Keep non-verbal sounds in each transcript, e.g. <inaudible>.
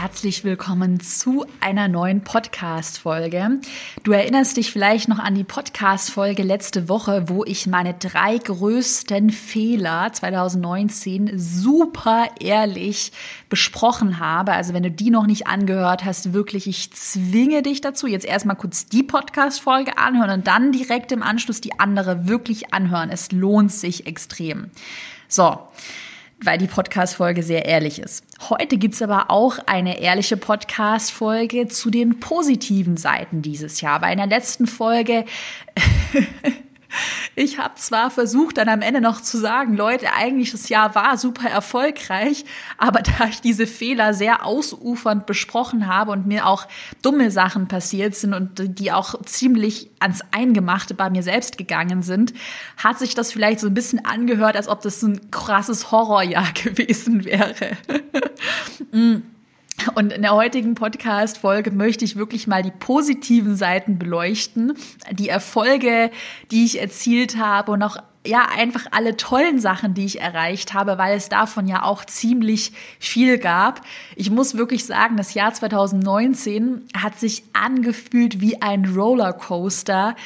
herzlich willkommen zu einer neuen Podcast-Folge. Du erinnerst dich vielleicht noch an die Podcast-Folge letzte Woche, wo ich meine drei größten Fehler 2019 super ehrlich besprochen habe. Also wenn du die noch nicht angehört hast, wirklich, ich zwinge dich dazu, jetzt erstmal kurz die Podcast-Folge anhören und dann direkt im Anschluss die andere wirklich anhören. Es lohnt sich extrem. So weil die Podcast-Folge sehr ehrlich ist. Heute gibt's aber auch eine ehrliche Podcast-Folge zu den positiven Seiten dieses Jahr. Bei einer letzten Folge <laughs> Ich habe zwar versucht, dann am Ende noch zu sagen, Leute, eigentlich das Jahr war super erfolgreich, aber <laughs> da ich diese Fehler sehr ausufernd besprochen habe und mir auch dumme Sachen passiert sind und die auch ziemlich ans Eingemachte bei mir selbst gegangen sind, hat sich das vielleicht so ein bisschen angehört, als ob das ein krasses Horrorjahr <laughs> gewesen wäre. <laughs> Und in der heutigen Podcast-Folge möchte ich wirklich mal die positiven Seiten beleuchten, die Erfolge, die ich erzielt habe und auch ja, einfach alle tollen Sachen, die ich erreicht habe, weil es davon ja auch ziemlich viel gab. Ich muss wirklich sagen, das Jahr 2019 hat sich angefühlt wie ein Rollercoaster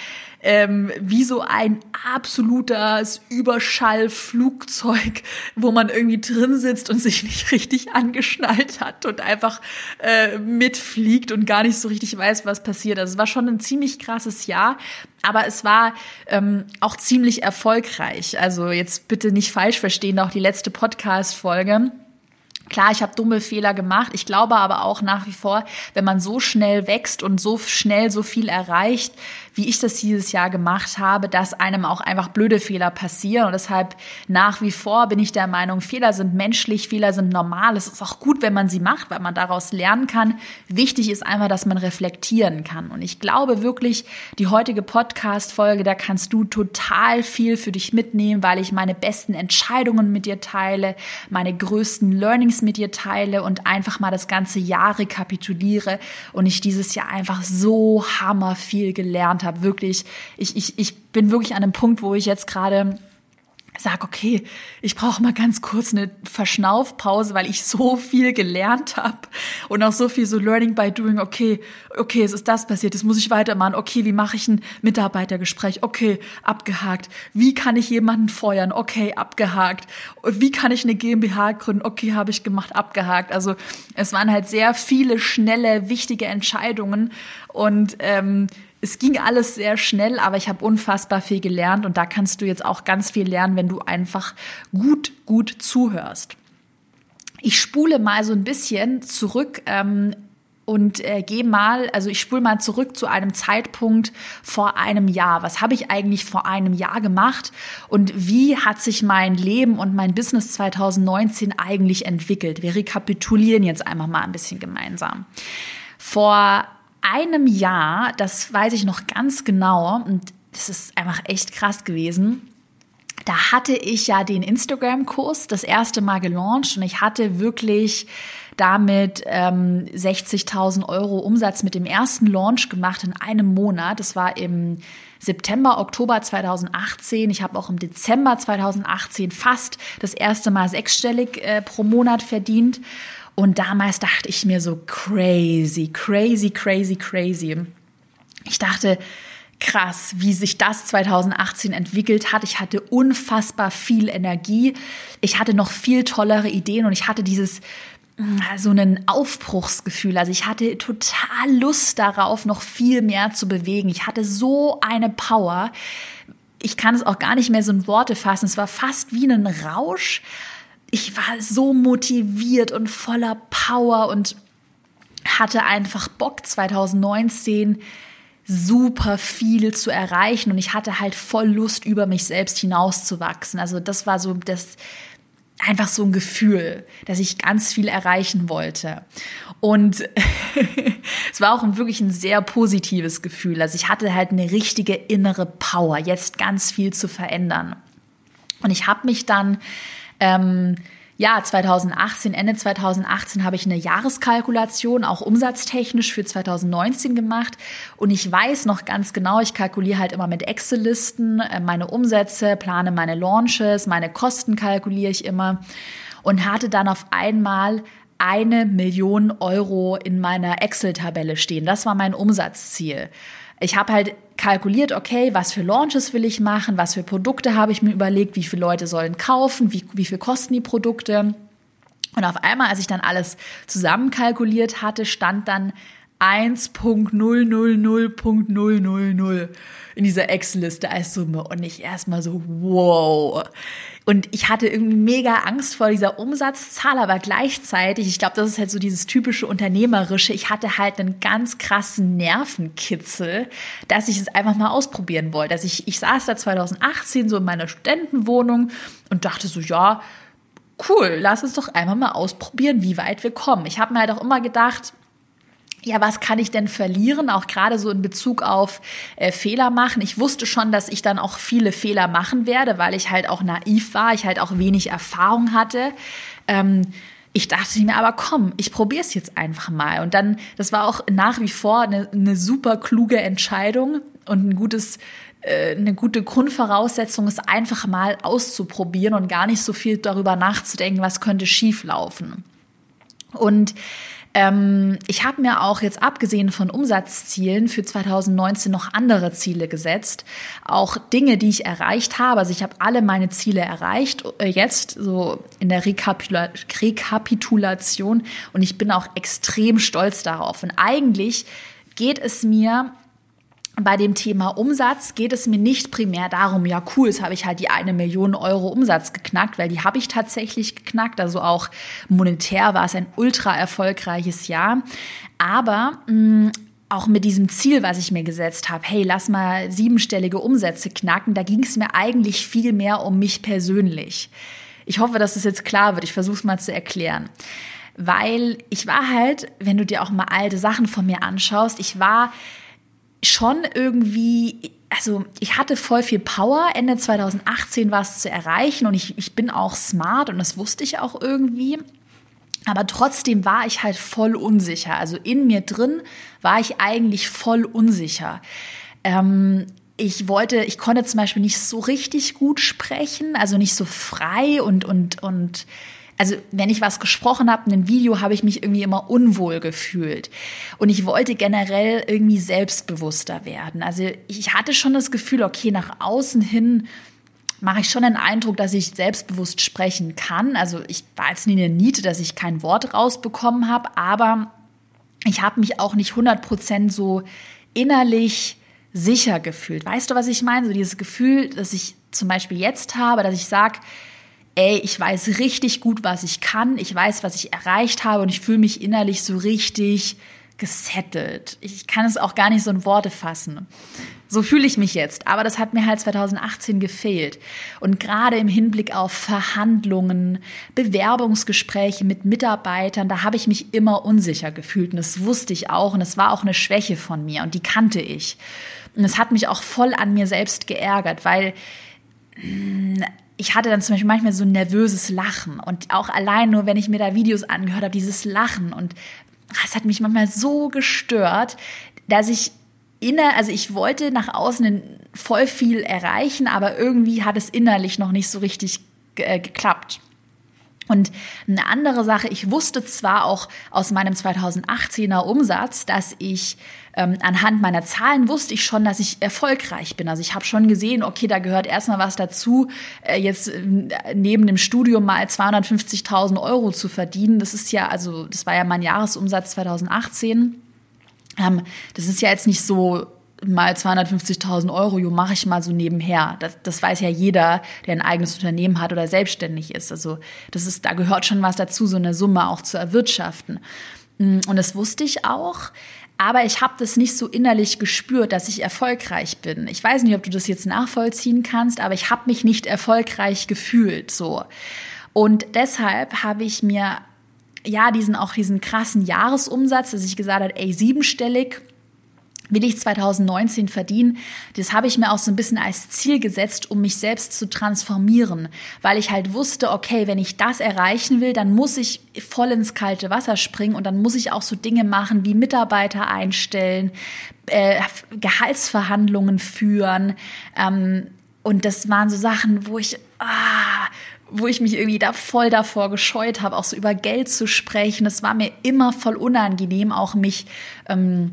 ähm, wie so ein absolutes Überschallflugzeug, wo man irgendwie drin sitzt und sich nicht <laughs> richtig angeschnallt hat und einfach äh, mitfliegt und gar nicht so richtig weiß, was passiert. Also es war schon ein ziemlich krasses Jahr, aber es war ähm, auch ziemlich erfolgreich. Also jetzt bitte nicht falsch verstehen, auch die letzte Podcast-Folge Klar, ich habe dumme Fehler gemacht. Ich glaube aber auch nach wie vor, wenn man so schnell wächst und so schnell so viel erreicht, wie ich das dieses Jahr gemacht habe, dass einem auch einfach blöde Fehler passieren. Und deshalb nach wie vor bin ich der Meinung, Fehler sind menschlich, Fehler sind normal. Es ist auch gut, wenn man sie macht, weil man daraus lernen kann. Wichtig ist einfach, dass man reflektieren kann. Und ich glaube wirklich, die heutige Podcast-Folge, da kannst du total viel für dich mitnehmen, weil ich meine besten Entscheidungen mit dir teile, meine größten Learnings mit dir teile und einfach mal das ganze Jahr rekapituliere und ich dieses Jahr einfach so hammer viel gelernt habe. Wirklich, ich, ich, ich bin wirklich an einem Punkt, wo ich jetzt gerade sag, okay, ich brauche mal ganz kurz eine Verschnaufpause, weil ich so viel gelernt habe und auch so viel so Learning by Doing. Okay, okay, es ist das passiert, jetzt muss ich weitermachen. Okay, wie mache ich ein Mitarbeitergespräch? Okay, abgehakt. Wie kann ich jemanden feuern? Okay, abgehakt. Wie kann ich eine GmbH gründen? Okay, habe ich gemacht, abgehakt. Also es waren halt sehr viele schnelle, wichtige Entscheidungen und ähm, es ging alles sehr schnell, aber ich habe unfassbar viel gelernt und da kannst du jetzt auch ganz viel lernen, wenn du einfach gut, gut zuhörst. Ich spule mal so ein bisschen zurück ähm, und äh, gehe mal, also ich spule mal zurück zu einem Zeitpunkt vor einem Jahr. Was habe ich eigentlich vor einem Jahr gemacht und wie hat sich mein Leben und mein Business 2019 eigentlich entwickelt? Wir rekapitulieren jetzt einfach mal ein bisschen gemeinsam. Vor einem Jahr, das weiß ich noch ganz genau, und das ist einfach echt krass gewesen. Da hatte ich ja den Instagram-Kurs das erste Mal gelauncht und ich hatte wirklich damit ähm, 60.000 Euro Umsatz mit dem ersten Launch gemacht in einem Monat. Das war im September, Oktober 2018. Ich habe auch im Dezember 2018 fast das erste Mal sechsstellig äh, pro Monat verdient. Und damals dachte ich mir so crazy, crazy, crazy, crazy. Ich dachte, krass, wie sich das 2018 entwickelt hat. Ich hatte unfassbar viel Energie. Ich hatte noch viel tollere Ideen und ich hatte dieses mm, so ein Aufbruchsgefühl. Also ich hatte total Lust darauf, noch viel mehr zu bewegen. Ich hatte so eine Power. Ich kann es auch gar nicht mehr so in Worte fassen. Es war fast wie ein Rausch ich war so motiviert und voller Power und hatte einfach Bock 2019 super viel zu erreichen und ich hatte halt voll Lust über mich selbst hinauszuwachsen. Also das war so das einfach so ein Gefühl, dass ich ganz viel erreichen wollte. Und <laughs> es war auch wirklich ein sehr positives Gefühl. Also ich hatte halt eine richtige innere Power, jetzt ganz viel zu verändern. Und ich habe mich dann ähm, ja, 2018, Ende 2018 habe ich eine Jahreskalkulation, auch umsatztechnisch für 2019 gemacht. Und ich weiß noch ganz genau, ich kalkuliere halt immer mit Excel-Listen äh, meine Umsätze, plane meine Launches, meine Kosten kalkuliere ich immer und hatte dann auf einmal eine Million Euro in meiner Excel-Tabelle stehen. Das war mein Umsatzziel. Ich habe halt kalkuliert, okay, was für Launches will ich machen, was für Produkte habe ich mir überlegt, wie viele Leute sollen kaufen, wie, wie viel kosten die Produkte. Und auf einmal, als ich dann alles zusammenkalkuliert hatte, stand dann 1.000.000 in dieser Excel-Liste als Summe. Und ich erstmal so, wow. Und ich hatte irgendwie mega Angst vor dieser Umsatzzahl, aber gleichzeitig, ich glaube, das ist halt so dieses typische Unternehmerische, ich hatte halt einen ganz krassen Nervenkitzel, dass ich es einfach mal ausprobieren wollte. Dass ich, ich saß da 2018 so in meiner Studentenwohnung und dachte so, ja, cool, lass uns doch einmal mal ausprobieren, wie weit wir kommen. Ich habe mir halt auch immer gedacht, ja, was kann ich denn verlieren, auch gerade so in Bezug auf äh, Fehler machen. Ich wusste schon, dass ich dann auch viele Fehler machen werde, weil ich halt auch naiv war, ich halt auch wenig Erfahrung hatte. Ähm, ich dachte mir aber, komm, ich probiere es jetzt einfach mal. Und dann, das war auch nach wie vor eine, eine super kluge Entscheidung und ein gutes, äh, eine gute Grundvoraussetzung ist einfach mal auszuprobieren und gar nicht so viel darüber nachzudenken, was könnte schief laufen. Und ähm, ich habe mir auch jetzt abgesehen von Umsatzzielen für 2019 noch andere Ziele gesetzt. Auch Dinge, die ich erreicht habe. Also ich habe alle meine Ziele erreicht, äh, jetzt so in der Rekapitula Rekapitulation. Und ich bin auch extrem stolz darauf. Und eigentlich geht es mir bei dem Thema Umsatz geht es mir nicht primär darum, ja cool, jetzt habe ich halt die eine Million Euro Umsatz geknackt, weil die habe ich tatsächlich geknackt. Also auch monetär war es ein ultra erfolgreiches Jahr. Aber mh, mm, auch mit diesem Ziel, was ich mir gesetzt habe, hey, lass mal siebenstellige Umsätze knacken, da ging es mir eigentlich viel mehr um mich persönlich. Ich hoffe, dass es jetzt klar wird. Ich versuche es mal zu erklären. Weil ich war halt, wenn du dir auch mal alte Sachen von mir anschaust, ich war schon irgendwie, also ich hatte voll viel Power, Ende 2018 war es zu erreichen und ich, ich bin auch smart und das wusste ich auch irgendwie. Aber trotzdem war ich halt voll unsicher. Also in mir drin war ich eigentlich voll unsicher. Ähm, ich wollte, ich konnte zum Beispiel nicht so richtig gut sprechen, also nicht so frei und, und, und also wenn ich was gesprochen habe in einem Video, habe ich mich irgendwie immer unwohl gefühlt. Und ich wollte generell irgendwie selbstbewusster werden. Also ich hatte schon das Gefühl, okay, nach außen hin mache ich schon den Eindruck, dass ich selbstbewusst sprechen kann. Also ich war jetzt nie eine Niete, dass ich kein Wort rausbekommen habe, aber ich habe mich auch nicht 100% so innerlich sicher gefühlt. Weißt du, was ich meine? So dieses Gefühl, dass ich zum Beispiel jetzt habe, dass ich sage, ey, ich weiß richtig gut, was ich kann, ich weiß, was ich erreicht habe und ich fühle mich innerlich so richtig gesettelt. Ich kann es auch gar nicht so in Worte fassen. So fühle ich mich jetzt. Aber das hat mir halt 2018 gefehlt. Und gerade im Hinblick auf Verhandlungen, Bewerbungsgespräche mit Mitarbeitern, da habe ich mich immer unsicher gefühlt. Und das wusste ich auch. Und es war auch eine Schwäche von mir. Und die kannte ich. Und es hat mich auch voll an mir selbst geärgert, weil ich hatte dann zum Beispiel manchmal so ein nervöses Lachen und auch allein nur, wenn ich mir da Videos angehört habe, dieses Lachen und es hat mich manchmal so gestört, dass ich inner, also ich wollte nach außen voll viel erreichen, aber irgendwie hat es innerlich noch nicht so richtig äh, geklappt. Und eine andere Sache, ich wusste zwar auch aus meinem 2018er Umsatz, dass ich ähm, anhand meiner Zahlen wusste ich schon, dass ich erfolgreich bin. Also ich habe schon gesehen, okay, da gehört erstmal was dazu, äh, jetzt äh, neben dem Studium mal 250.000 Euro zu verdienen. Das ist ja, also das war ja mein Jahresumsatz 2018. Ähm, das ist ja jetzt nicht so mal 250.000 Euro, jo, mache ich mal so nebenher. Das, das weiß ja jeder, der ein eigenes Unternehmen hat oder selbstständig ist. Also das ist, da gehört schon was dazu, so eine Summe auch zu erwirtschaften. Mm, und das wusste ich auch. Aber ich habe das nicht so innerlich gespürt, dass ich erfolgreich bin. Ich weiß nicht, ob du das jetzt nachvollziehen kannst, aber ich habe mich nicht erfolgreich gefühlt so. Und deshalb habe ich mir ja diesen auch diesen krassen Jahresumsatz, dass ich gesagt habe, ey, siebenstellig, will ich 2019 verdienen? Das habe ich mir auch so ein bisschen als Ziel gesetzt, um mich selbst zu transformieren, weil ich halt wusste, okay, wenn ich das erreichen will, dann muss ich voll ins kalte Wasser springen und dann muss ich auch so Dinge machen wie Mitarbeiter einstellen, äh, Gehaltsverhandlungen führen. Ähm, und das waren so Sachen, wo ich, ah, wo ich mich irgendwie da voll davor gescheut habe, auch so über Geld zu sprechen. Es war mir immer voll unangenehm, auch mich ähm,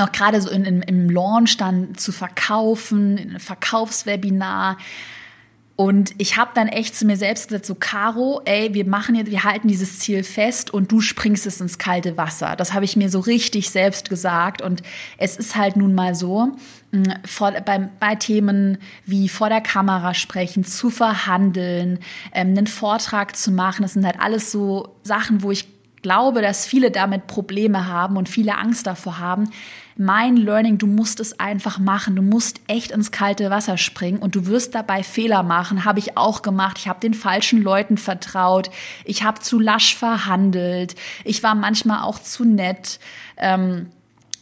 auch gerade so in, in, im Launch dann zu verkaufen, in einem Verkaufswebinar. Und ich habe dann echt zu mir selbst gesagt, so Caro, ey, wir machen jetzt, wir halten dieses Ziel fest und du springst es ins kalte Wasser. Das habe ich mir so richtig selbst gesagt. Und es ist halt nun mal so, vor, bei, bei Themen wie vor der Kamera sprechen, zu verhandeln, ähm, einen Vortrag zu machen, das sind halt alles so Sachen, wo ich glaube, dass viele damit Probleme haben und viele Angst davor haben. Mein Learning, du musst es einfach machen. Du musst echt ins kalte Wasser springen und du wirst dabei Fehler machen. Habe ich auch gemacht. Ich habe den falschen Leuten vertraut. Ich habe zu lasch verhandelt. Ich war manchmal auch zu nett. Ähm,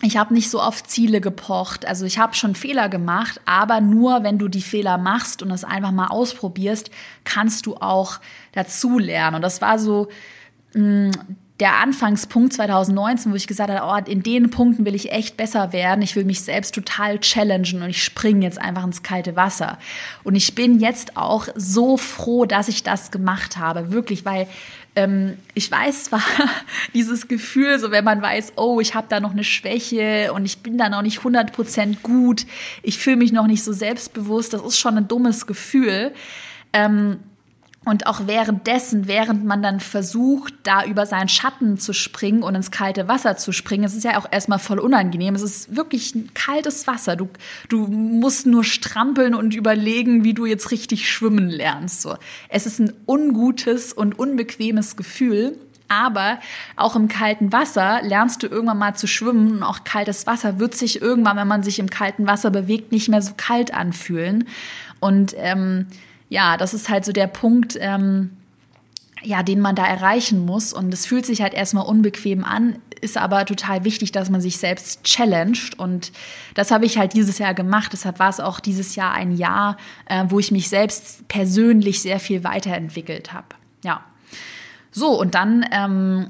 ich habe nicht so auf Ziele gepocht. Also ich habe schon Fehler gemacht, aber nur wenn du die Fehler machst und das einfach mal ausprobierst, kannst du auch dazu lernen. Und das war so mh, mm, der Anfangspunkt 2019, wo ich gesagt habe, oh, in den Punkten will ich echt besser werden. Ich will mich selbst total challengen und ich springe jetzt einfach ins kalte Wasser. Und ich bin jetzt auch so froh, dass ich das gemacht habe, wirklich, weil ähm, ich weiß zwar <laughs> dieses Gefühl, so wenn man weiß, oh, ich habe da noch eine Schwäche und ich bin da noch nicht 100% gut, ich fühle mich noch nicht so selbstbewusst, das ist schon ein dummes Gefühl. Ähm, und auch währenddessen, während man dann versucht, da über seinen Schatten zu springen und ins kalte Wasser zu springen, es ist ja auch erstmal voll unangenehm. Es ist wirklich ein kaltes Wasser. Du, du musst nur strampeln und überlegen, wie du jetzt richtig schwimmen lernst. So. Es ist ein ungutes und unbequemes Gefühl. Aber auch im kalten Wasser lernst du irgendwann mal zu schwimmen und auch kaltes Wasser wird sich irgendwann, wenn man sich im kalten Wasser bewegt, nicht mehr so kalt anfühlen. Und ähm, ja, das ist halt so der Punkt, ähm, ja, den man da erreichen muss. Und es fühlt sich halt erstmal unbequem an, ist aber total wichtig, dass man sich selbst challenged. Und das habe ich halt dieses Jahr gemacht. Deshalb war es auch dieses Jahr ein Jahr, äh, wo ich mich selbst persönlich sehr viel weiterentwickelt habe. Ja. So, und dann ähm,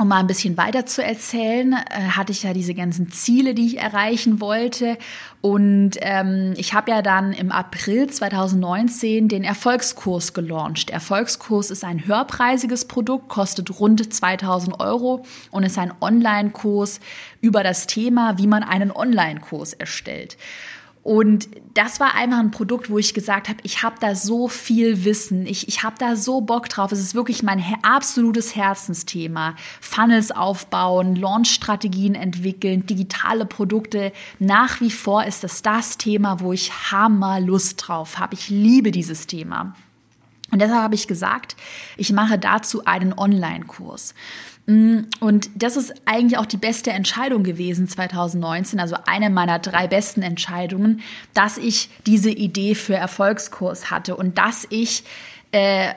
um mal ein bisschen weiter zu erzählen, äh, hatte ich ja diese ganzen Ziele, die ich erreichen wollte. Und ähm, ich habe ja dann im April 2019 den Erfolgskurs gelauncht. Erfolgskurs ist ein hörpreisiges Produkt, kostet rund 2000 Euro und ist ein Online-Kurs über das Thema, wie man einen Online-Kurs erstellt. Und das war einfach ein Produkt, wo ich gesagt habe, ich habe da so viel Wissen, ich, ich habe da so Bock drauf. Es ist wirklich mein absolutes Herzensthema. Funnels aufbauen, Launch-Strategien entwickeln, digitale Produkte. Nach wie vor ist das das Thema, wo ich hammer Lust drauf habe. Ich liebe dieses Thema. Und deshalb habe ich gesagt, ich mache dazu einen Online-Kurs. Mm, und das ist eigentlich auch die beste Entscheidung gewesen 2019, also eine meiner drei besten Entscheidungen, dass ich diese Idee für Erfolgskurs hatte und dass ich äh,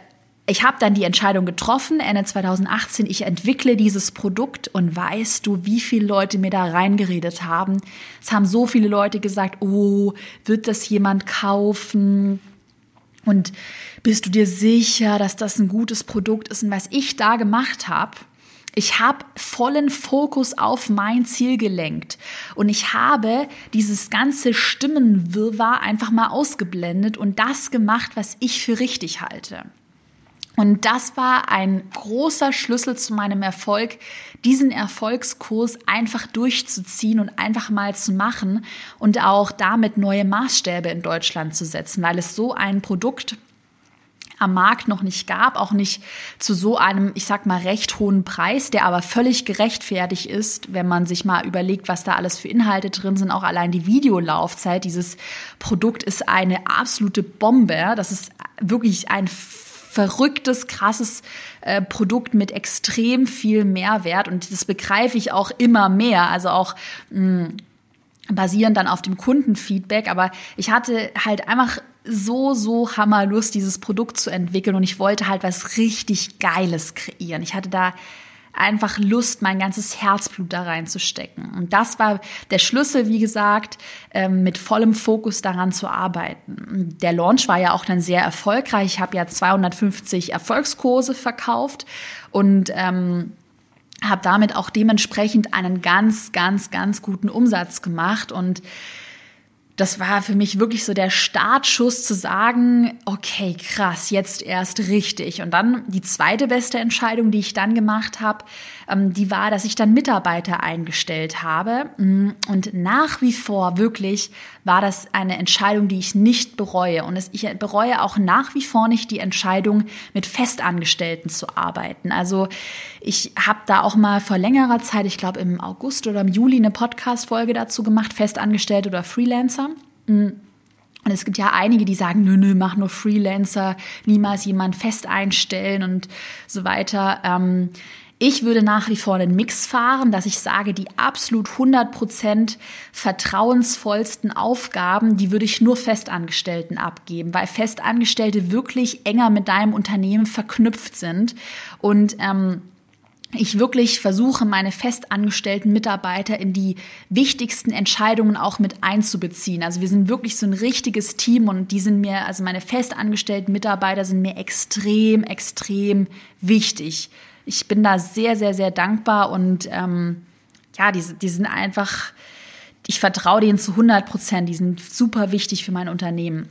ich habe dann die Entscheidung getroffen, Ende 2018, ich entwickle dieses Produkt und weißt du, wie viele Leute mir da reingeredet haben. Es haben so viele Leute gesagt, oh, wird das jemand kaufen? Und bist du dir sicher, dass das ein gutes Produkt ist? Und was ich da gemacht habe, ich habe vollen Fokus auf mein Ziel gelenkt und ich habe dieses ganze Stimmenwirrwarr einfach mal ausgeblendet und das gemacht, was ich für richtig halte. Und das war ein großer Schlüssel zu meinem Erfolg, diesen Erfolgskurs einfach durchzuziehen und einfach mal zu machen und auch damit neue Maßstäbe in Deutschland zu setzen, weil es so ein Produkt am Markt noch nicht gab, auch nicht zu so einem, ich sag mal, recht hohen Preis, der aber völlig gerechtfertigt ist, wenn man sich mal überlegt, was da alles für Inhalte drin sind, auch allein die Videolaufzeit. Dieses Produkt ist eine absolute Bombe. Das ist wirklich ein verrücktes, krasses äh, Produkt mit extrem viel Mehrwert und das begreife ich auch immer mehr. Also auch mh, basierend dann auf dem Kundenfeedback. Aber ich hatte halt einfach so, so hammerlust, dieses Produkt zu entwickeln und ich wollte halt was richtig Geiles kreieren. Ich hatte da einfach Lust, mein ganzes Herzblut da reinzustecken. Und das war der Schlüssel, wie gesagt, ähm, mit vollem Fokus daran zu arbeiten. Der Launch war ja auch dann sehr erfolgreich. Ich habe ja 250 Erfolgskurse verkauft und ähm, habe damit auch dementsprechend einen ganz, ganz, ganz guten Umsatz gemacht und das war für mich wirklich so der Startschuss zu sagen, okay, krass, jetzt erst richtig. Und dann die zweite beste Entscheidung, die ich dann gemacht habe, ähm, die war, dass ich dann Mitarbeiter eingestellt habe. Mm, und nach wie vor wirklich war das eine Entscheidung, die ich nicht bereue. Und ich bereue auch nach wie vor nicht die Entscheidung, mit Festangestellten zu arbeiten. Also ich habe da auch mal vor längerer Zeit, ich glaube im August oder im Juli, eine Podcast-Folge dazu gemacht, Festangestellte oder Freelancer. Mm. Und es gibt ja einige, die sagen, nö, nö, mach nur Freelancer, niemals jemand fest einstellen und so weiter. Ähm, ich würde nach wie vor einen Mix fahren, dass ich sage, die absolut 100% vertrauensvollsten Aufgaben, die würde ich nur Festangestellten abgeben, weil Festangestellte wirklich enger mit deinem Unternehmen verknüpft sind und ähm, ich wirklich versuche, meine festangestellten Mitarbeiter in die wichtigsten Entscheidungen auch mit einzubeziehen. Also wir sind wirklich so ein richtiges Team und die sind mir, also meine festangestellten Mitarbeiter sind mir extrem, extrem wichtig. Ich bin da sehr, sehr, sehr dankbar und ähm, ja, die, die sind einfach, ich vertraue denen zu 100 Prozent, die sind super wichtig für mein Unternehmen.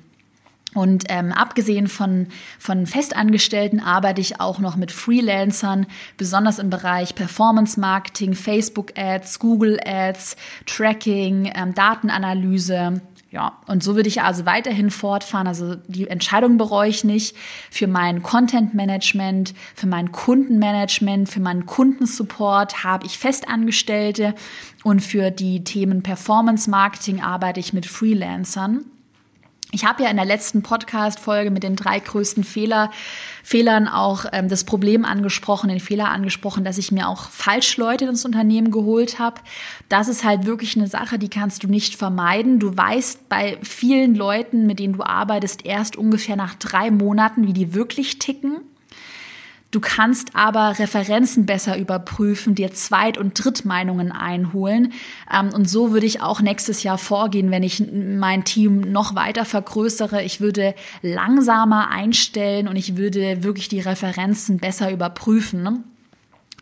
Und ähm, abgesehen von, von Festangestellten arbeite ich auch noch mit Freelancern, besonders im Bereich Performance Marketing, Facebook Ads, Google Ads, Tracking, ähm, Datenanalyse. Ja, und so würde ich also weiterhin fortfahren. Also die Entscheidung bereue ich nicht für mein Content Management, für mein Kundenmanagement, für meinen Kundensupport habe ich Festangestellte und für die Themen Performance Marketing arbeite ich mit Freelancern. Ich habe ja in der letzten Podcast-Folge mit den drei größten Fehler, Fehlern auch ähm, das Problem angesprochen, den Fehler angesprochen, dass ich mir auch Falschleute ins Unternehmen geholt habe. Das ist halt wirklich eine Sache, die kannst du nicht vermeiden. Du weißt bei vielen Leuten, mit denen du arbeitest, erst ungefähr nach drei Monaten, wie die wirklich ticken. Du kannst aber Referenzen besser überprüfen, dir Zweit- und Drittmeinungen einholen. Ähm, und so würde ich auch nächstes Jahr vorgehen, wenn ich mein Team noch weiter vergrößere. Ich würde langsamer einstellen und ich würde wirklich die Referenzen besser überprüfen. Ne?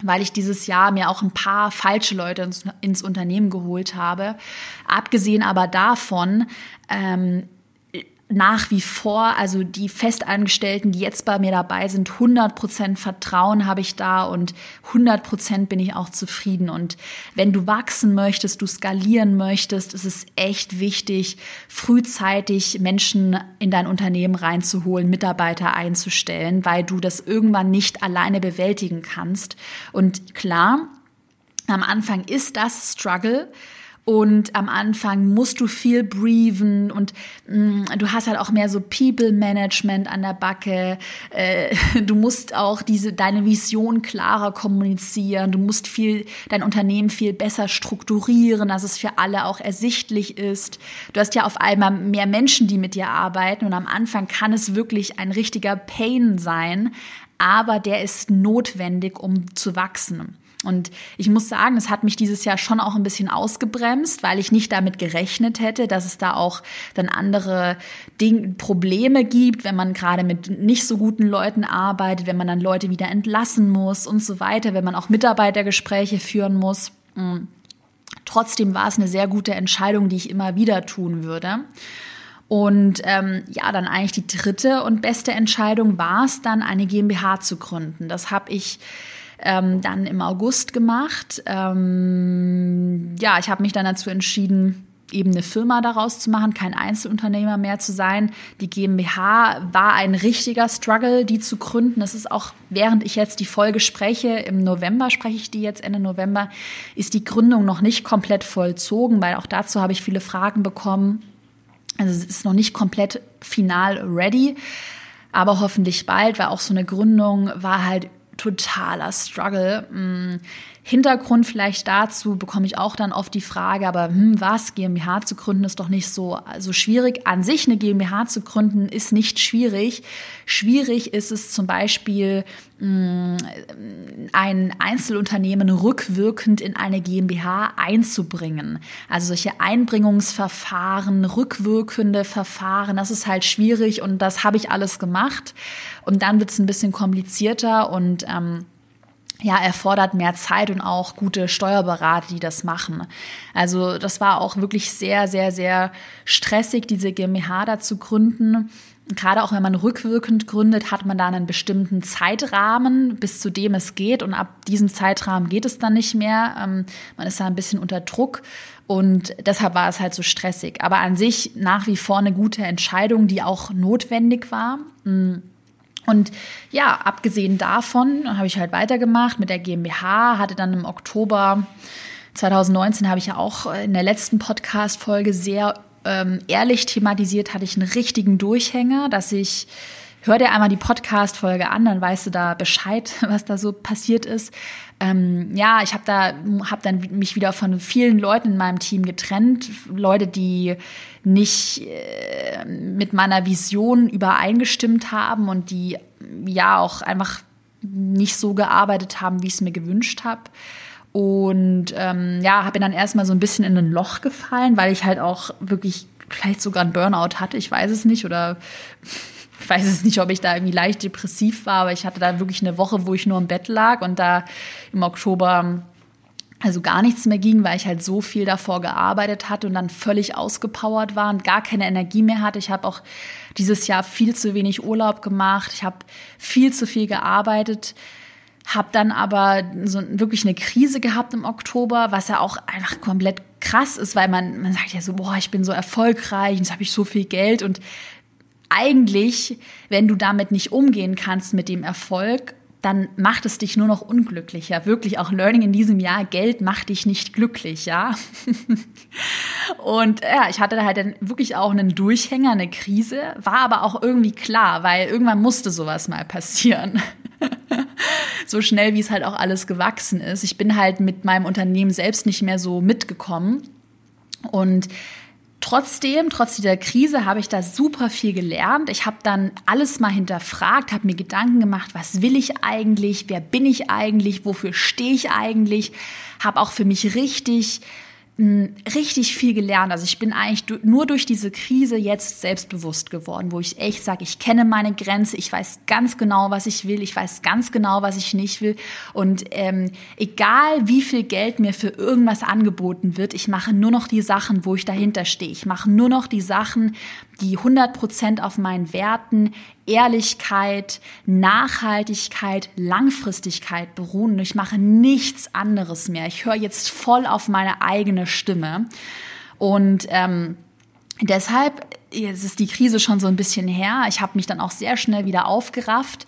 weil ich dieses Jahr mir auch ein paar falsche Leute ins, Unternehmen geholt habe. Abgesehen aber davon, ähm, nach wie vor, also die Festangestellten, die jetzt bei mir dabei sind, 100 Prozent Vertrauen habe ich da und 100 Prozent bin ich auch zufrieden. Und wenn du wachsen möchtest, du skalieren möchtest, ist es echt wichtig, frühzeitig Menschen in dein Unternehmen reinzuholen, Mitarbeiter einzustellen, weil du das irgendwann nicht alleine bewältigen kannst. Und klar, am Anfang ist das Struggle. Und am Anfang musst du viel briefen und mh, mm, du hast halt auch mehr so People-Management an der Backe. Äh, <laughs> du musst auch diese, deine Vision klarer kommunizieren. Du musst viel, dein Unternehmen viel besser strukturieren, dass es für alle auch ersichtlich ist. Du hast ja auf einmal mehr Menschen, die mit dir arbeiten und am Anfang kann es wirklich ein richtiger Pain sein, aber der ist notwendig, um zu wachsen. Und ich muss sagen, es hat mich dieses Jahr schon auch ein bisschen ausgebremst, weil ich nicht damit gerechnet hätte, dass es da auch dann andere Ding Probleme gibt, wenn man gerade mit nicht so guten Leuten arbeitet, wenn man dann Leute wieder entlassen muss und so weiter, wenn man auch Mitarbeitergespräche führen muss. Mm. Trotzdem war es eine sehr gute Entscheidung, die ich immer wieder tun würde. Und ähm, ja, dann eigentlich die dritte und beste Entscheidung war es dann, eine GmbH zu gründen. Das habe ich ähm, dann im August gemacht. Ähm, ja, ich habe mich dann dazu entschieden, eben eine Firma daraus zu machen, kein Einzelunternehmer mehr zu sein. Die GmbH war ein richtiger Struggle, die zu gründen. Das ist auch, während ich jetzt die Folge spreche, im November spreche ich die jetzt Ende November, ist die Gründung noch nicht komplett vollzogen, weil auch dazu habe ich viele Fragen bekommen. Also es ist noch nicht komplett final ready, aber hoffentlich bald, weil auch so eine Gründung war halt totaler Struggle. Hintergrund vielleicht dazu bekomme ich auch dann oft die Frage, aber hm, was, GmbH zu gründen ist doch nicht so, so schwierig. An sich eine GmbH zu gründen ist nicht schwierig. Schwierig ist es zum Beispiel, ein Einzelunternehmen rückwirkend in eine GmbH einzubringen. Also solche Einbringungsverfahren, rückwirkende Verfahren, das ist halt schwierig und das habe ich alles gemacht. Und dann wird es ein bisschen komplizierter und ähm, ja, erfordert mehr Zeit und auch gute Steuerberater, die das machen. Also das war auch wirklich sehr, sehr, sehr stressig, diese GmbH da zu gründen. Gerade auch wenn man rückwirkend gründet, hat man da einen bestimmten Zeitrahmen, bis zu dem es geht. Und ab diesem Zeitrahmen geht es dann nicht mehr. Ähm, man ist da ein bisschen unter Druck. Und deshalb war es halt so stressig. Aber an sich nach wie vor eine gute Entscheidung, die auch notwendig war. Mm. Und ja, abgesehen davon habe ich halt weitergemacht mit der GmbH, hatte dann im Oktober 2019 habe ich ja auch in der letzten Podcast-Folge sehr ähm, ehrlich thematisiert, hatte ich einen richtigen Durchhänger, dass ich hör dir einmal die Podcast-Folge an, dann weißt du da Bescheid, <laughs> was da so passiert ist. Ähm, ja, ich habe da hab dann mich wieder von vielen Leuten in meinem Team getrennt, Leute, die nicht äh, mit meiner Vision übereingestimmt haben und die ja auch einfach nicht so gearbeitet haben, wie ich es mir gewünscht habe. Und ähm, ja, habe dann erstmal so ein bisschen in ein Loch gefallen, weil ich halt auch wirklich vielleicht sogar ein Burnout hatte, ich weiß es nicht, oder ich weiß es nicht, ob ich da irgendwie leicht depressiv war, aber ich hatte da wirklich eine Woche, wo ich nur im Bett lag und da im Oktober also gar nichts mehr ging, weil ich halt so viel davor gearbeitet hatte und dann völlig ausgepowert war und gar keine Energie mehr hatte. Ich habe auch dieses Jahr viel zu wenig Urlaub gemacht. Ich habe viel zu viel gearbeitet habe dann aber so wirklich eine Krise gehabt im Oktober, was ja auch einfach komplett krass ist, weil man, man sagt ja so, boah, ich bin so erfolgreich, jetzt habe ich so viel Geld und eigentlich, wenn du damit nicht umgehen kannst mit dem Erfolg, dann macht es dich nur noch unglücklicher. Wirklich auch Learning in diesem Jahr, Geld macht dich nicht glücklich, ja. <laughs> und ja, ich hatte halt dann wirklich auch einen Durchhänger, eine Krise, war aber auch irgendwie klar, weil irgendwann musste sowas mal passieren. <laughs> so schnell, wie es halt auch alles gewachsen ist. Ich bin halt mit meinem Unternehmen selbst nicht mehr so mitgekommen. Und Trotzdem, trotz dieser Krise, habe ich da super viel gelernt. Ich habe dann alles mal hinterfragt, habe mir Gedanken gemacht, was will ich eigentlich, wer bin ich eigentlich, wofür stehe ich eigentlich, habe auch für mich richtig richtig viel gelernt. Also ich bin eigentlich nur durch diese Krise jetzt selbstbewusst geworden, wo ich echt sage, ich kenne meine Grenze, ich weiß ganz genau, was ich will, ich weiß ganz genau, was ich nicht will. Und ähm, egal wie viel Geld mir für irgendwas angeboten wird, ich mache nur noch die Sachen, wo ich dahinter stehe. Ich mache nur noch die Sachen, die 100 Prozent auf meinen Werten, Ehrlichkeit, Nachhaltigkeit, Langfristigkeit beruhen. Ich mache nichts anderes mehr. Ich höre jetzt voll auf meine eigene Stimme. Und ähm, deshalb jetzt ist die Krise schon so ein bisschen her. Ich habe mich dann auch sehr schnell wieder aufgerafft,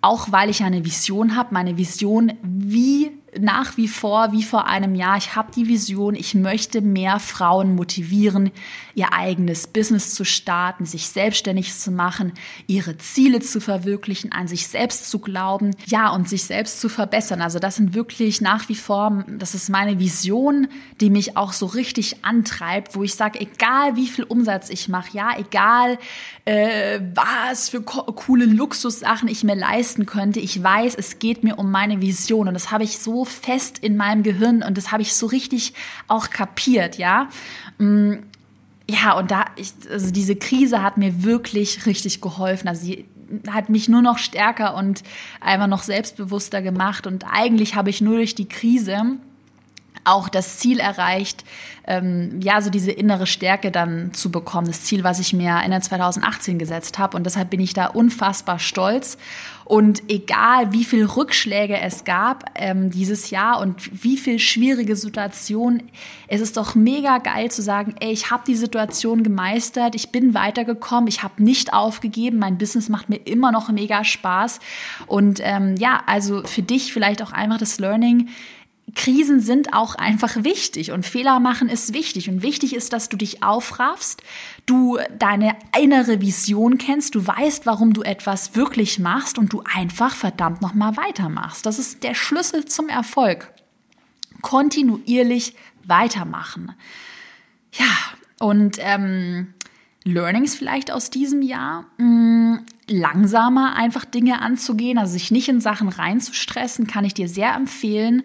auch weil ich eine Vision habe. Meine Vision, wie nach wie vor, wie vor einem Jahr, ich habe die Vision, ich möchte mehr Frauen motivieren, ihr eigenes Business zu starten, sich selbstständig zu machen, ihre Ziele zu verwirklichen, an sich selbst zu glauben, ja, und sich selbst zu verbessern. Also das sind wirklich nach wie vor, das ist meine Vision, die mich auch so richtig antreibt, wo ich sage, egal wie viel Umsatz ich mache, ja, egal äh, was für co coole Luxussachen ich mir leisten könnte, ich weiß, es geht mir um meine Vision und das habe ich so fest in meinem Gehirn und das habe ich so richtig auch kapiert, ja. Mm, ja, und da, ich, also diese Krise hat mir wirklich richtig geholfen. Also sie hat mich nur noch stärker und einfach noch selbstbewusster gemacht. Und eigentlich habe ich nur durch die Krise auch das Ziel erreicht, ähm, ja, so diese innere Stärke dann zu bekommen. Das Ziel, was ich mir Ende 2018 gesetzt habe. Und deshalb bin ich da unfassbar stolz. Und egal, wie viel Rückschläge es gab ähm, dieses Jahr und wie viel schwierige Situationen, es ist doch mega geil zu sagen, ey, ich habe die Situation gemeistert, ich bin weitergekommen, ich habe nicht aufgegeben, mein Business macht mir immer noch mega Spaß. Und ähm, ja, also für dich vielleicht auch einfach das Learning, Krisen sind auch einfach wichtig und Fehler machen ist wichtig. Und wichtig ist, dass du dich aufraffst, du deine innere Vision kennst, du weißt, warum du etwas wirklich machst und du einfach verdammt nochmal weitermachst. Das ist der Schlüssel zum Erfolg. Kontinuierlich weitermachen. Ja, und ähm, Learnings vielleicht aus diesem Jahr. Mm, langsamer einfach Dinge anzugehen, also sich nicht in Sachen reinzustressen, kann ich dir sehr empfehlen.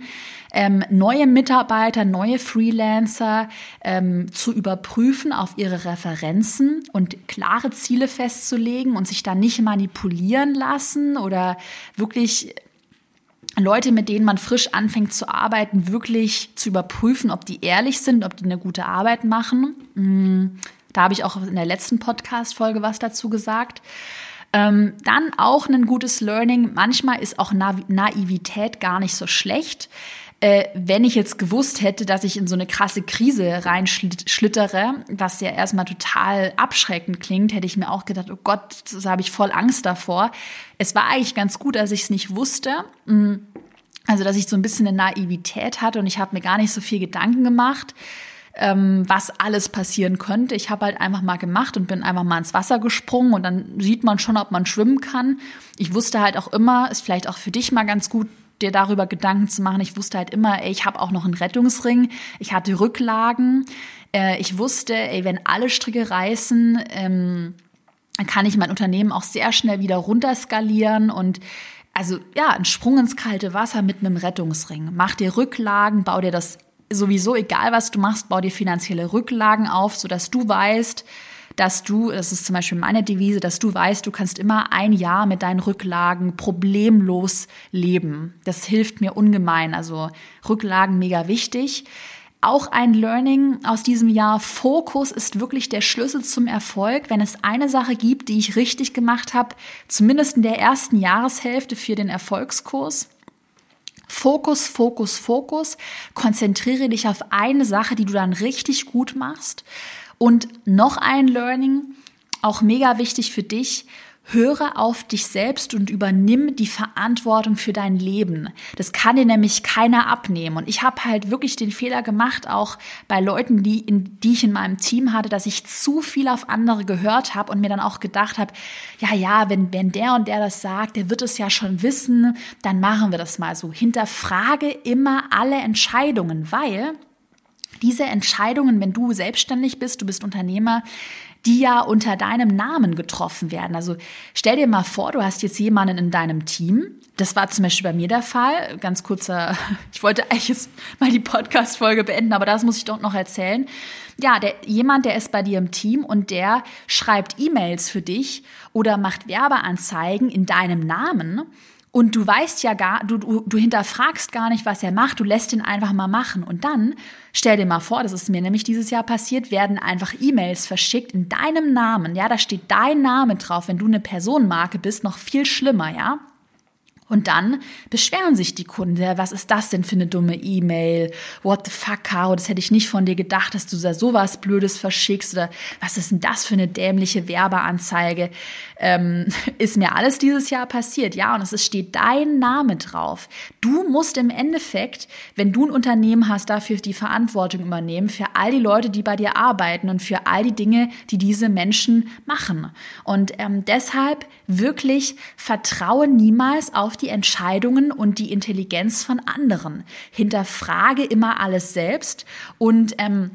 Ähm, neue Mitarbeiter, neue Freelancer ähm, zu überprüfen auf ihre Referenzen und klare Ziele festzulegen und sich da nicht manipulieren lassen oder wirklich Leute, mit denen man frisch anfängt zu arbeiten, wirklich zu überprüfen, ob die ehrlich sind, ob die eine gute Arbeit machen. Mm, da habe ich auch in der letzten Podcast-Folge was dazu gesagt. Ähm, dann auch ein gutes Learning. Manchmal ist auch Naivität gar nicht so schlecht. Äh, wenn ich jetzt gewusst hätte, dass ich in so eine krasse Krise reinschlittere, was ja erstmal total abschreckend klingt, hätte ich mir auch gedacht, oh Gott, da habe ich voll Angst davor. Es war eigentlich ganz gut, dass ich es nicht wusste. Mm, also, dass ich so ein bisschen eine Naivität hatte und ich habe mir gar nicht so viel Gedanken gemacht ähm, was alles passieren könnte. Ich habe halt einfach mal gemacht und bin einfach mal ins Wasser gesprungen und dann sieht man schon, ob man schwimmen kann. Ich wusste halt auch immer, ist vielleicht auch für dich mal ganz gut, dir darüber Gedanken zu machen. Ich wusste halt immer, ey, ich habe auch noch einen Rettungsring, ich hatte Rücklagen. Äh, ich wusste, ey, wenn alle Stricke reißen, ähm, dann kann ich mein Unternehmen auch sehr schnell wieder runterskalieren und also ja, ein Sprung ins kalte Wasser mit einem Rettungsring. Mach dir Rücklagen, bau dir das sowieso, egal was du machst, bau dir finanzielle Rücklagen auf, sodass du weißt, dass du, das ist zum Beispiel meine Devise, dass du weißt, du kannst immer ein Jahr mit deinen Rücklagen problemlos leben. Das hilft mir ungemein. Also Rücklagen mega wichtig. Auch ein Learning aus diesem Jahr. Fokus ist wirklich der Schlüssel zum Erfolg. Wenn es eine Sache gibt, die ich richtig gemacht habe, zumindest in der ersten Jahreshälfte für den Erfolgskurs, Fokus, Fokus, Fokus. Konzentriere dich auf eine Sache, die du dann richtig gut machst. Und noch ein Learning, auch mega wichtig für dich. Höre auf dich selbst und übernimm die Verantwortung für dein Leben. Das kann dir nämlich keiner abnehmen. Und ich habe halt wirklich den Fehler gemacht, auch bei Leuten, die, in, die ich in meinem Team hatte, dass ich zu viel auf andere gehört habe und mir dann auch gedacht habe, ja, ja, wenn, wenn der und der das sagt, der wird es ja schon wissen, dann machen wir das mal so. Hinterfrage immer alle Entscheidungen, weil diese Entscheidungen, wenn du selbstständig bist, du bist Unternehmer, die ja unter deinem Namen getroffen werden. Also stell dir mal vor, du hast jetzt jemanden in deinem Team. Das war zum Beispiel bei mir der Fall. Ganz kurzer, <laughs> ich wollte eigentlich jetzt mal die Podcast-Folge beenden, aber das muss ich doch noch erzählen. Ja, der, jemand, der ist bei dir im Team und der schreibt E-Mails für dich oder macht Werbeanzeigen in deinem Namen und du weißt ja gar, du, du, du hinterfragst gar nicht, was er macht, du lässt ihn einfach mal machen. Und dann, stell dir mal vor, das ist mir nämlich dieses Jahr passiert, werden einfach E-Mails verschickt in deinem Namen. Ja, da steht dein Name drauf, wenn du eine Personenmarke bist, noch viel schlimmer, ja. Und dann beschweren sich die Kunden, was ist das denn für eine dumme E-Mail? What the fuck, Caro, das hätte ich nicht von dir gedacht, dass du da sowas Blödes verschickst oder was ist denn das für eine dämliche Werbeanzeige? Ähm, <laughs> ist mir alles dieses Jahr passiert, ja, und es steht dein Name drauf. Du musst im Endeffekt, wenn du ein Unternehmen hast, dafür die Verantwortung übernehmen für all die Leute, die bei dir arbeiten und für all die Dinge, die diese Menschen machen. Und ähm, deshalb wirklich vertraue niemals auf die Entscheidungen und die Intelligenz von anderen. Hinterfrage immer alles selbst und ähm,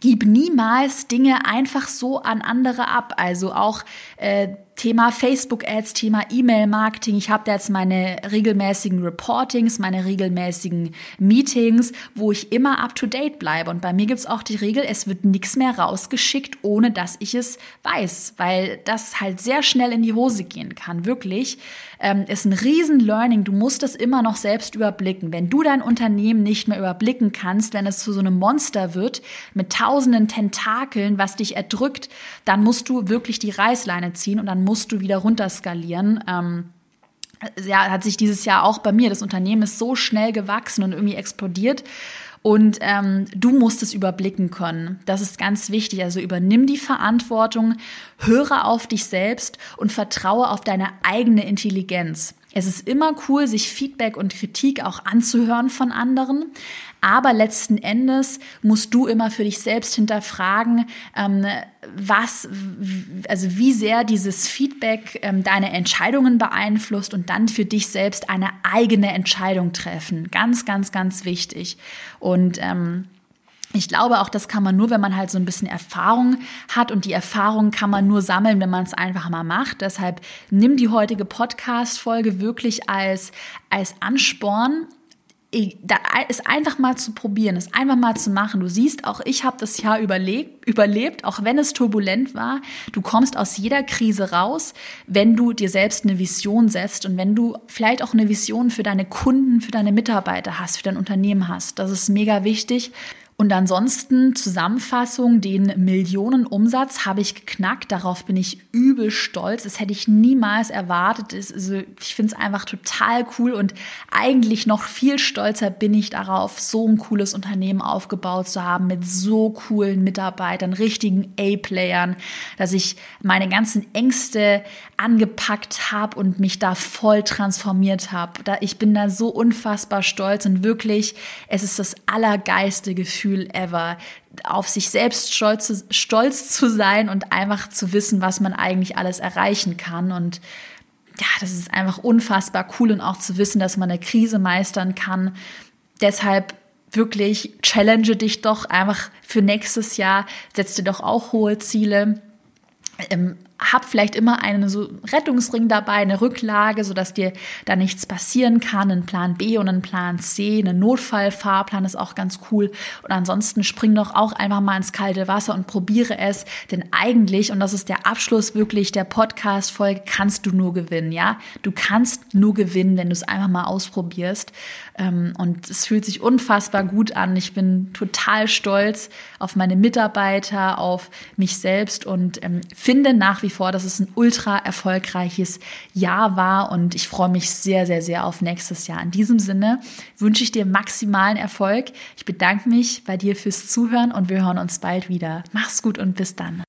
gib niemals Dinge einfach so an andere ab. Also auch äh, Thema Facebook-Ads, Thema E-Mail-Marketing. Ich habe da jetzt meine regelmäßigen Reportings, meine regelmäßigen Meetings, wo ich immer up-to-date bleibe. Und bei mir gibt's auch die Regel, es wird nichts mehr rausgeschickt, ohne dass ich es weiß, weil das halt sehr schnell in die Hose gehen kann. Wirklich ähm, ist ein riesen Learning. Du musst das immer noch selbst überblicken. Wenn du dein Unternehmen nicht mehr überblicken kannst, wenn es zu so einem Monster wird mit tausenden Tentakeln, was dich erdrückt, dann musst du wirklich die Reißleine ziehen und dann musst du wieder runterskalieren. Ähm, ja, hat sich dieses Jahr auch bei mir, das Unternehmen ist so schnell gewachsen und irgendwie explodiert. Und ähm, du musst es überblicken können. Das ist ganz wichtig. Also übernimm die Verantwortung, höre auf dich selbst und vertraue auf deine eigene Intelligenz. Es ist immer cool, sich Feedback und Kritik auch anzuhören von anderen. Aber letzten Endes musst du immer für dich selbst hinterfragen, ähm, was, also wie sehr dieses Feedback ähm, deine Entscheidungen beeinflusst und dann für dich selbst eine eigene Entscheidung treffen. Ganz, ganz, ganz wichtig. Und ähm, ich glaube, auch das kann man nur, wenn man halt so ein bisschen Erfahrung hat und die Erfahrung kann man nur sammeln, wenn man es einfach mal macht. Deshalb nimm die heutige Podcast-Folge wirklich als, als Ansporn, ist einfach mal zu probieren, ist einfach mal zu machen. Du siehst, auch ich habe das Jahr überlebt, überlebt, auch wenn es turbulent war. Du kommst aus jeder Krise raus, wenn du dir selbst eine Vision setzt und wenn du vielleicht auch eine Vision für deine Kunden, für deine Mitarbeiter hast, für dein Unternehmen hast. Das ist mega wichtig. Und ansonsten Zusammenfassung, den Millionenumsatz habe ich geknackt. Darauf bin ich übel stolz. Das hätte ich niemals erwartet. Ich finde es einfach total cool und eigentlich noch viel stolzer bin ich darauf, so ein cooles Unternehmen aufgebaut zu haben mit so coolen Mitarbeitern, richtigen A-Playern, dass ich meine ganzen Ängste angepackt habe und mich da voll transformiert habe. ich bin da so unfassbar stolz und wirklich, es ist das allergeiste Gefühl ever, auf sich selbst stolz, stolz zu sein und einfach zu wissen, was man eigentlich alles erreichen kann. Und ja, das ist einfach unfassbar cool und auch zu wissen, dass man eine Krise meistern kann. Deshalb wirklich challenge dich doch einfach für nächstes Jahr, setz dir doch auch hohe Ziele. Ähm, hab vielleicht immer einen so Rettungsring dabei, eine Rücklage, sodass dir da nichts passieren kann. Ein Plan B und ein Plan C, ein Notfallfahrplan ist auch ganz cool. Und ansonsten spring doch auch einfach mal ins kalte Wasser und probiere es. Denn eigentlich, und das ist der Abschluss wirklich der Podcast-Folge, kannst du nur gewinnen, ja? Du kannst nur gewinnen, wenn du es einfach mal ausprobierst. Ähm, und es fühlt sich unfassbar gut an. Ich bin total stolz auf meine Mitarbeiter, auf mich selbst und ähm, finde nach wie vor, dass es ein ultra erfolgreiches Jahr war und ich freue mich sehr, sehr, sehr auf nächstes Jahr. In diesem Sinne wünsche ich dir maximalen Erfolg. Ich bedanke mich bei dir fürs Zuhören und wir hören uns bald wieder. Mach's gut und bis dann.